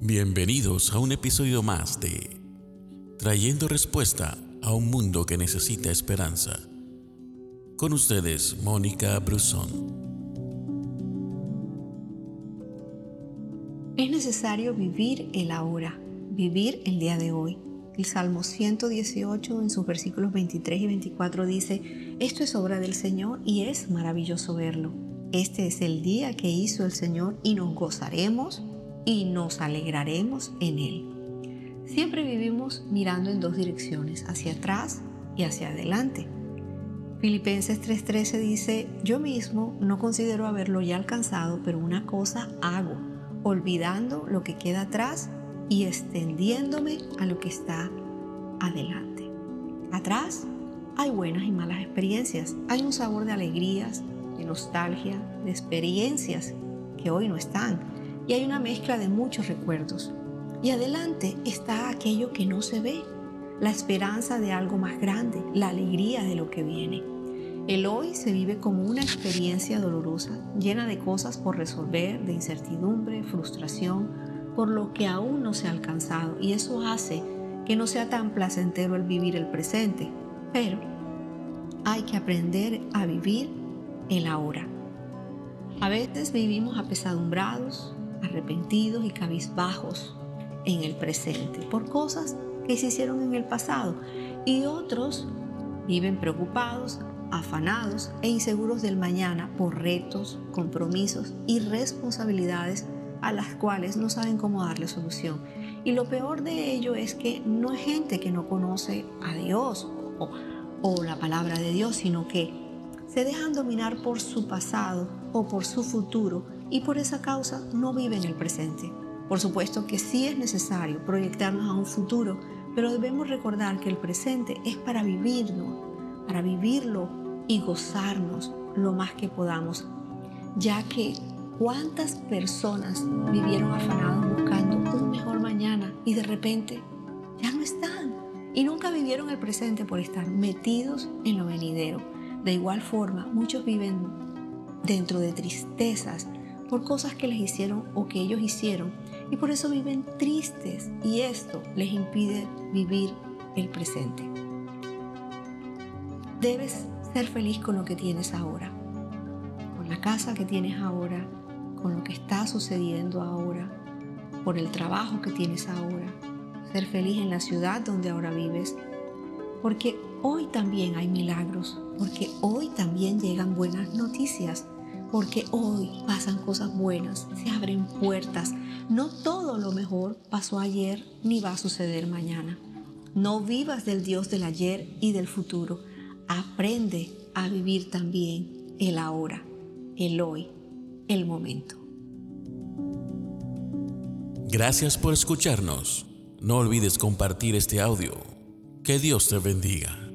Bienvenidos a un episodio más de Trayendo Respuesta a un Mundo que Necesita Esperanza. Con ustedes, Mónica Brusón. Es necesario vivir el ahora, vivir el día de hoy. El Salmo 118 en sus versículos 23 y 24 dice, Esto es obra del Señor y es maravilloso verlo. Este es el día que hizo el Señor y nos gozaremos y nos alegraremos en Él. Siempre vivimos mirando en dos direcciones, hacia atrás y hacia adelante. Filipenses 3:13 dice, yo mismo no considero haberlo ya alcanzado, pero una cosa hago, olvidando lo que queda atrás y extendiéndome a lo que está adelante. Atrás hay buenas y malas experiencias, hay un sabor de alegrías, de nostalgia, de experiencias que hoy no están y hay una mezcla de muchos recuerdos. Y adelante está aquello que no se ve, la esperanza de algo más grande, la alegría de lo que viene. El hoy se vive como una experiencia dolorosa, llena de cosas por resolver, de incertidumbre, frustración, por lo que aún no se ha alcanzado. Y eso hace que no sea tan placentero el vivir el presente. Pero hay que aprender a vivir el ahora. A veces vivimos apesadumbrados, arrepentidos y cabizbajos en el presente por cosas que se hicieron en el pasado y otros viven preocupados, afanados e inseguros del mañana por retos, compromisos y responsabilidades a las cuales no saben cómo darle solución. Y lo peor de ello es que no es gente que no conoce a Dios o, o la palabra de Dios, sino que se dejan dominar por su pasado o por su futuro y por esa causa no viven el presente. Por supuesto que sí es necesario proyectarnos a un futuro, pero debemos recordar que el presente es para vivirlo, para vivirlo y gozarnos lo más que podamos, ya que cuántas personas vivieron afanados buscando un mejor mañana y de repente ya no están y nunca vivieron el presente por estar metidos en lo venidero. De igual forma, muchos viven dentro de tristezas por cosas que les hicieron o que ellos hicieron y por eso viven tristes y esto les impide vivir el presente. Debes ser feliz con lo que tienes ahora, con la casa que tienes ahora, con lo que está sucediendo ahora, por el trabajo que tienes ahora, ser feliz en la ciudad donde ahora vives, porque hoy también hay milagros, porque hoy también llegan buenas noticias porque hoy pasan cosas buenas, se abren puertas. No todo lo mejor pasó ayer ni va a suceder mañana. No vivas del Dios del ayer y del futuro. Aprende a vivir también el ahora, el hoy, el momento. Gracias por escucharnos. No olvides compartir este audio. Que Dios te bendiga.